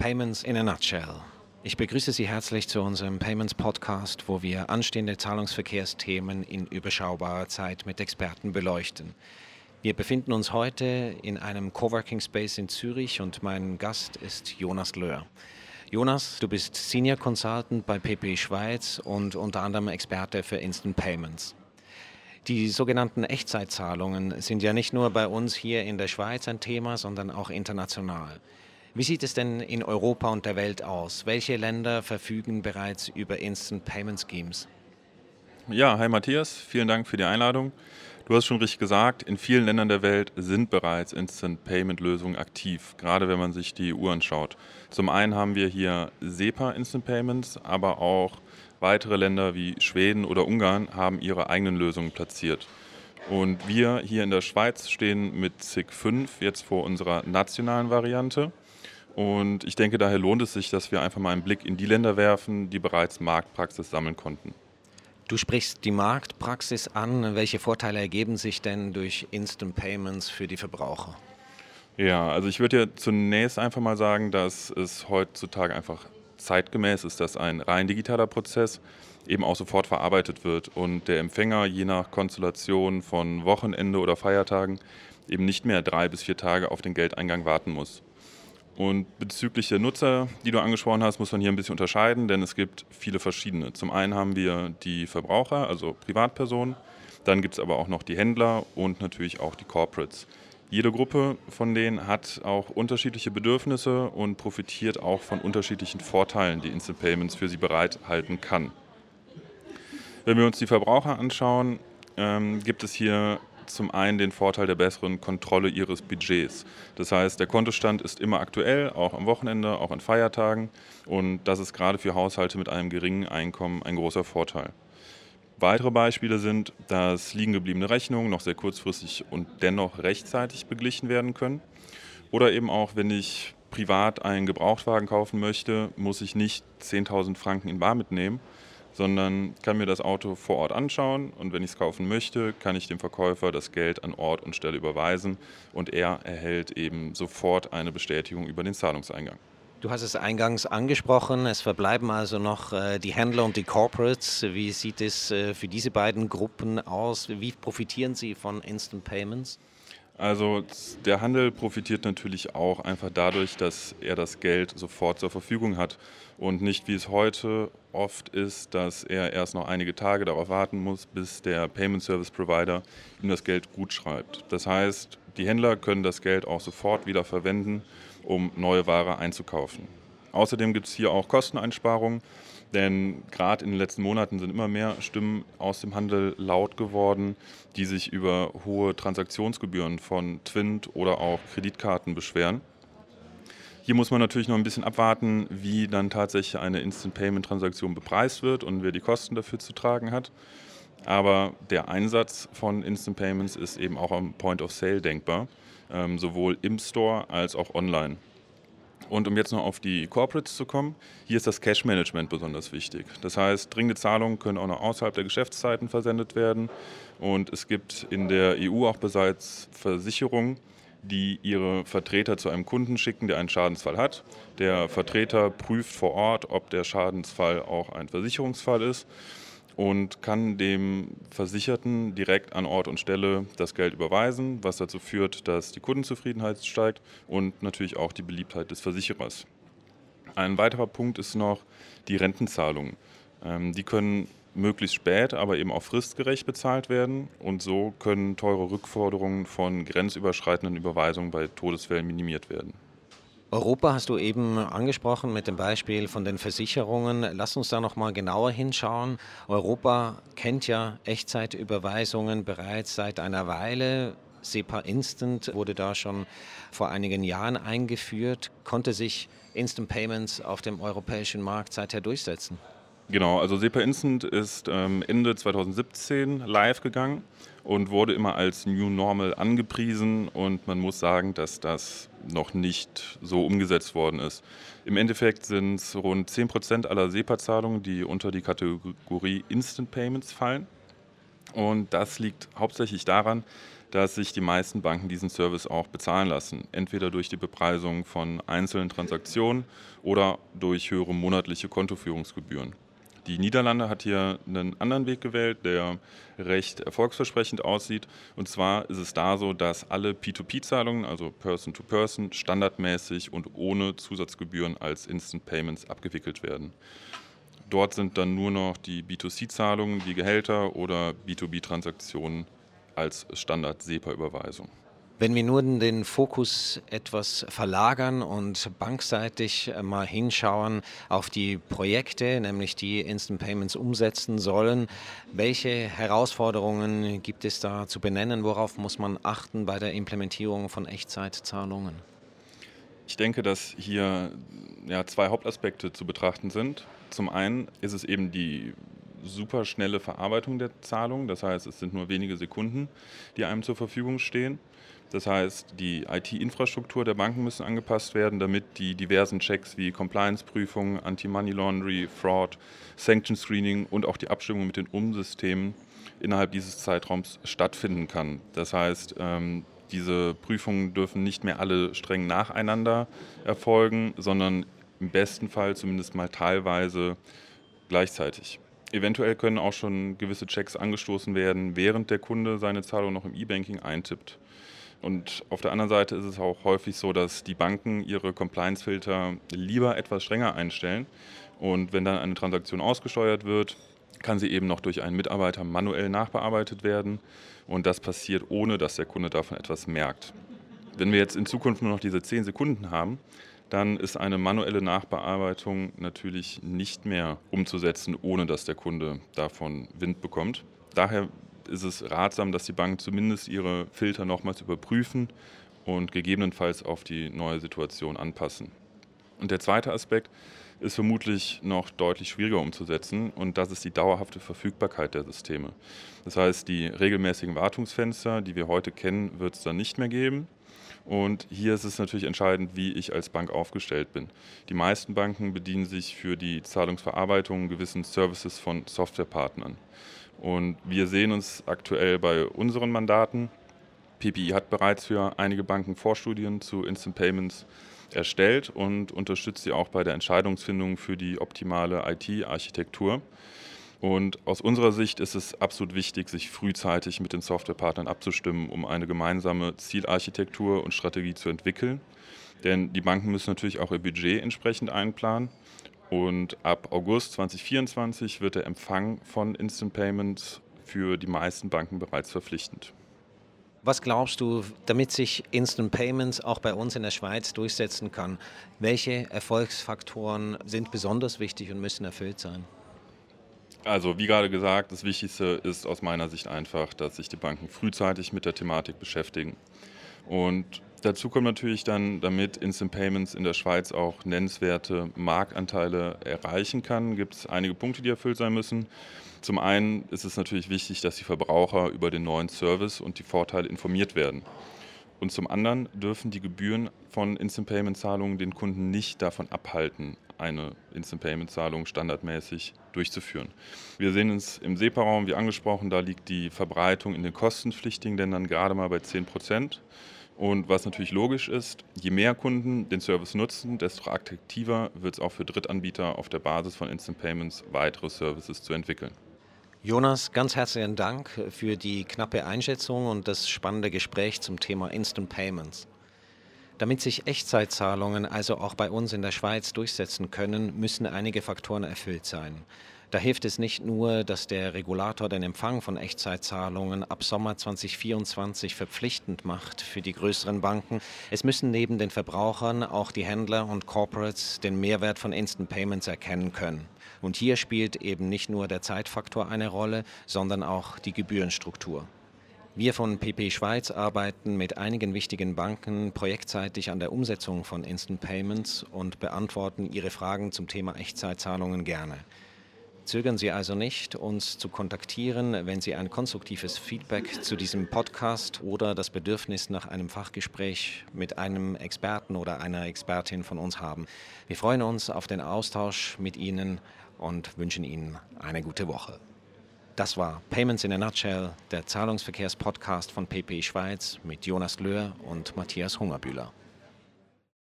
Payments in a Nutshell. Ich begrüße Sie herzlich zu unserem Payments Podcast, wo wir anstehende Zahlungsverkehrsthemen in überschaubarer Zeit mit Experten beleuchten. Wir befinden uns heute in einem Coworking Space in Zürich und mein Gast ist Jonas Löhr. Jonas, du bist Senior Consultant bei PP Schweiz und unter anderem Experte für Instant Payments. Die sogenannten Echtzeitzahlungen sind ja nicht nur bei uns hier in der Schweiz ein Thema, sondern auch international. Wie sieht es denn in Europa und der Welt aus? Welche Länder verfügen bereits über Instant Payment Schemes? Ja, hi Matthias, vielen Dank für die Einladung. Du hast schon richtig gesagt, in vielen Ländern der Welt sind bereits Instant Payment Lösungen aktiv, gerade wenn man sich die EU anschaut. Zum einen haben wir hier SEPA Instant Payments, aber auch weitere Länder wie Schweden oder Ungarn haben ihre eigenen Lösungen platziert. Und wir hier in der Schweiz stehen mit SIG 5 jetzt vor unserer nationalen Variante. Und ich denke, daher lohnt es sich, dass wir einfach mal einen Blick in die Länder werfen, die bereits Marktpraxis sammeln konnten. Du sprichst die Marktpraxis an. Welche Vorteile ergeben sich denn durch Instant Payments für die Verbraucher? Ja, also ich würde ja zunächst einfach mal sagen, dass es heutzutage einfach zeitgemäß ist, dass ein rein digitaler Prozess eben auch sofort verarbeitet wird und der Empfänger je nach Konstellation von Wochenende oder Feiertagen eben nicht mehr drei bis vier Tage auf den Geldeingang warten muss. Und bezüglich der Nutzer, die du angesprochen hast, muss man hier ein bisschen unterscheiden, denn es gibt viele verschiedene. Zum einen haben wir die Verbraucher, also Privatpersonen, dann gibt es aber auch noch die Händler und natürlich auch die Corporates. Jede Gruppe von denen hat auch unterschiedliche Bedürfnisse und profitiert auch von unterschiedlichen Vorteilen, die Instant Payments für sie bereithalten kann. Wenn wir uns die Verbraucher anschauen, ähm, gibt es hier zum einen den Vorteil der besseren Kontrolle ihres Budgets. Das heißt, der Kontostand ist immer aktuell, auch am Wochenende, auch an Feiertagen. Und das ist gerade für Haushalte mit einem geringen Einkommen ein großer Vorteil. Weitere Beispiele sind, dass liegen gebliebene Rechnungen noch sehr kurzfristig und dennoch rechtzeitig beglichen werden können. Oder eben auch, wenn ich privat einen Gebrauchtwagen kaufen möchte, muss ich nicht 10.000 Franken in Bar mitnehmen, sondern kann mir das Auto vor Ort anschauen und wenn ich es kaufen möchte, kann ich dem Verkäufer das Geld an Ort und Stelle überweisen und er erhält eben sofort eine Bestätigung über den Zahlungseingang. Du hast es eingangs angesprochen, es verbleiben also noch äh, die Händler und die Corporates. Wie sieht es äh, für diese beiden Gruppen aus? Wie profitieren sie von Instant Payments? Also der Handel profitiert natürlich auch einfach dadurch, dass er das Geld sofort zur Verfügung hat und nicht wie es heute oft ist, dass er erst noch einige Tage darauf warten muss, bis der Payment Service Provider ihm das Geld gut schreibt. Das heißt, die Händler können das Geld auch sofort wieder verwenden, um neue Ware einzukaufen. Außerdem gibt es hier auch Kosteneinsparungen. Denn gerade in den letzten Monaten sind immer mehr Stimmen aus dem Handel laut geworden, die sich über hohe Transaktionsgebühren von Twint oder auch Kreditkarten beschweren. Hier muss man natürlich noch ein bisschen abwarten, wie dann tatsächlich eine Instant Payment Transaktion bepreist wird und wer die Kosten dafür zu tragen hat. Aber der Einsatz von Instant Payments ist eben auch am Point of Sale denkbar, ähm, sowohl im Store als auch online. Und um jetzt noch auf die Corporates zu kommen, hier ist das Cash Management besonders wichtig. Das heißt, dringende Zahlungen können auch noch außerhalb der Geschäftszeiten versendet werden. Und es gibt in der EU auch bereits Versicherungen, die ihre Vertreter zu einem Kunden schicken, der einen Schadensfall hat. Der Vertreter prüft vor Ort, ob der Schadensfall auch ein Versicherungsfall ist und kann dem Versicherten direkt an Ort und Stelle das Geld überweisen, was dazu führt, dass die Kundenzufriedenheit steigt und natürlich auch die Beliebtheit des Versicherers. Ein weiterer Punkt ist noch die Rentenzahlungen. Ähm, die können möglichst spät, aber eben auch fristgerecht bezahlt werden und so können teure Rückforderungen von grenzüberschreitenden Überweisungen bei Todesfällen minimiert werden. Europa hast du eben angesprochen mit dem Beispiel von den Versicherungen. Lass uns da noch mal genauer hinschauen. Europa kennt ja Echtzeitüberweisungen bereits seit einer Weile. SEPA Instant wurde da schon vor einigen Jahren eingeführt. Konnte sich Instant Payments auf dem europäischen Markt seither durchsetzen? Genau, also SEPA Instant ist ähm, Ende 2017 live gegangen und wurde immer als New Normal angepriesen und man muss sagen, dass das noch nicht so umgesetzt worden ist. Im Endeffekt sind es rund 10% aller SEPA-Zahlungen, die unter die Kategorie Instant Payments fallen. Und das liegt hauptsächlich daran, dass sich die meisten Banken diesen Service auch bezahlen lassen. Entweder durch die Bepreisung von einzelnen Transaktionen oder durch höhere monatliche Kontoführungsgebühren. Die Niederlande hat hier einen anderen Weg gewählt, der recht erfolgsversprechend aussieht. Und zwar ist es da so, dass alle P2P-Zahlungen, also Person-to-Person, -Person, standardmäßig und ohne Zusatzgebühren als Instant Payments abgewickelt werden. Dort sind dann nur noch die B2C-Zahlungen, die Gehälter oder B2B-Transaktionen als Standard-SEPA-Überweisung. Wenn wir nur den Fokus etwas verlagern und bankseitig mal hinschauen auf die Projekte, nämlich die Instant Payments umsetzen sollen, welche Herausforderungen gibt es da zu benennen? Worauf muss man achten bei der Implementierung von Echtzeitzahlungen? Ich denke, dass hier ja, zwei Hauptaspekte zu betrachten sind. Zum einen ist es eben die superschnelle Verarbeitung der Zahlung. Das heißt, es sind nur wenige Sekunden, die einem zur Verfügung stehen. Das heißt, die IT-Infrastruktur der Banken müssen angepasst werden, damit die diversen Checks wie Compliance-Prüfungen, Anti-Money Laundry, Fraud, Sanction Screening und auch die Abstimmung mit den Umsystemen innerhalb dieses Zeitraums stattfinden kann. Das heißt, ähm, diese Prüfungen dürfen nicht mehr alle streng nacheinander erfolgen, sondern im besten Fall zumindest mal teilweise gleichzeitig. Eventuell können auch schon gewisse Checks angestoßen werden, während der Kunde seine Zahlung noch im E-Banking eintippt. Und auf der anderen Seite ist es auch häufig so, dass die Banken ihre Compliance-Filter lieber etwas strenger einstellen. Und wenn dann eine Transaktion ausgesteuert wird, kann sie eben noch durch einen Mitarbeiter manuell nachbearbeitet werden. Und das passiert, ohne dass der Kunde davon etwas merkt. Wenn wir jetzt in Zukunft nur noch diese 10 Sekunden haben, dann ist eine manuelle Nachbearbeitung natürlich nicht mehr umzusetzen, ohne dass der Kunde davon Wind bekommt. Daher ist es ratsam, dass die Banken zumindest ihre Filter nochmals überprüfen und gegebenenfalls auf die neue Situation anpassen. Und der zweite Aspekt ist vermutlich noch deutlich schwieriger umzusetzen und das ist die dauerhafte Verfügbarkeit der Systeme. Das heißt, die regelmäßigen Wartungsfenster, die wir heute kennen, wird es dann nicht mehr geben. Und hier ist es natürlich entscheidend, wie ich als Bank aufgestellt bin. Die meisten Banken bedienen sich für die Zahlungsverarbeitung gewissen Services von Softwarepartnern. Und wir sehen uns aktuell bei unseren Mandaten. PPI hat bereits für einige Banken Vorstudien zu Instant Payments erstellt und unterstützt sie auch bei der Entscheidungsfindung für die optimale IT-Architektur. Und aus unserer Sicht ist es absolut wichtig, sich frühzeitig mit den Softwarepartnern abzustimmen, um eine gemeinsame Zielarchitektur und Strategie zu entwickeln. Denn die Banken müssen natürlich auch ihr Budget entsprechend einplanen. Und ab August 2024 wird der Empfang von Instant Payments für die meisten Banken bereits verpflichtend. Was glaubst du, damit sich Instant Payments auch bei uns in der Schweiz durchsetzen kann, welche Erfolgsfaktoren sind besonders wichtig und müssen erfüllt sein? Also wie gerade gesagt, das Wichtigste ist aus meiner Sicht einfach, dass sich die Banken frühzeitig mit der Thematik beschäftigen. Und Dazu kommt natürlich dann, damit Instant Payments in der Schweiz auch nennenswerte Marktanteile erreichen kann, gibt es einige Punkte, die erfüllt sein müssen. Zum einen ist es natürlich wichtig, dass die Verbraucher über den neuen Service und die Vorteile informiert werden. Und zum anderen dürfen die Gebühren von Instant Payment Zahlungen den Kunden nicht davon abhalten, eine Instant Payment Zahlung standardmäßig durchzuführen. Wir sehen uns im SEPA-Raum, wie angesprochen, da liegt die Verbreitung in den kostenpflichtigen Ländern gerade mal bei 10 Prozent. Und was natürlich logisch ist, je mehr Kunden den Service nutzen, desto attraktiver wird es auch für Drittanbieter auf der Basis von Instant Payments weitere Services zu entwickeln. Jonas, ganz herzlichen Dank für die knappe Einschätzung und das spannende Gespräch zum Thema Instant Payments. Damit sich Echtzeitzahlungen also auch bei uns in der Schweiz durchsetzen können, müssen einige Faktoren erfüllt sein. Da hilft es nicht nur, dass der Regulator den Empfang von Echtzeitzahlungen ab Sommer 2024 verpflichtend macht für die größeren Banken. Es müssen neben den Verbrauchern auch die Händler und Corporates den Mehrwert von Instant Payments erkennen können. Und hier spielt eben nicht nur der Zeitfaktor eine Rolle, sondern auch die Gebührenstruktur. Wir von PP Schweiz arbeiten mit einigen wichtigen Banken projektseitig an der Umsetzung von Instant Payments und beantworten Ihre Fragen zum Thema Echtzeitzahlungen gerne. Zögern Sie also nicht, uns zu kontaktieren, wenn Sie ein konstruktives Feedback zu diesem Podcast oder das Bedürfnis nach einem Fachgespräch mit einem Experten oder einer Expertin von uns haben. Wir freuen uns auf den Austausch mit Ihnen und wünschen Ihnen eine gute Woche. Das war Payments in a Nutshell, der Zahlungsverkehrspodcast von PP Schweiz mit Jonas Löhr und Matthias Hungerbühler.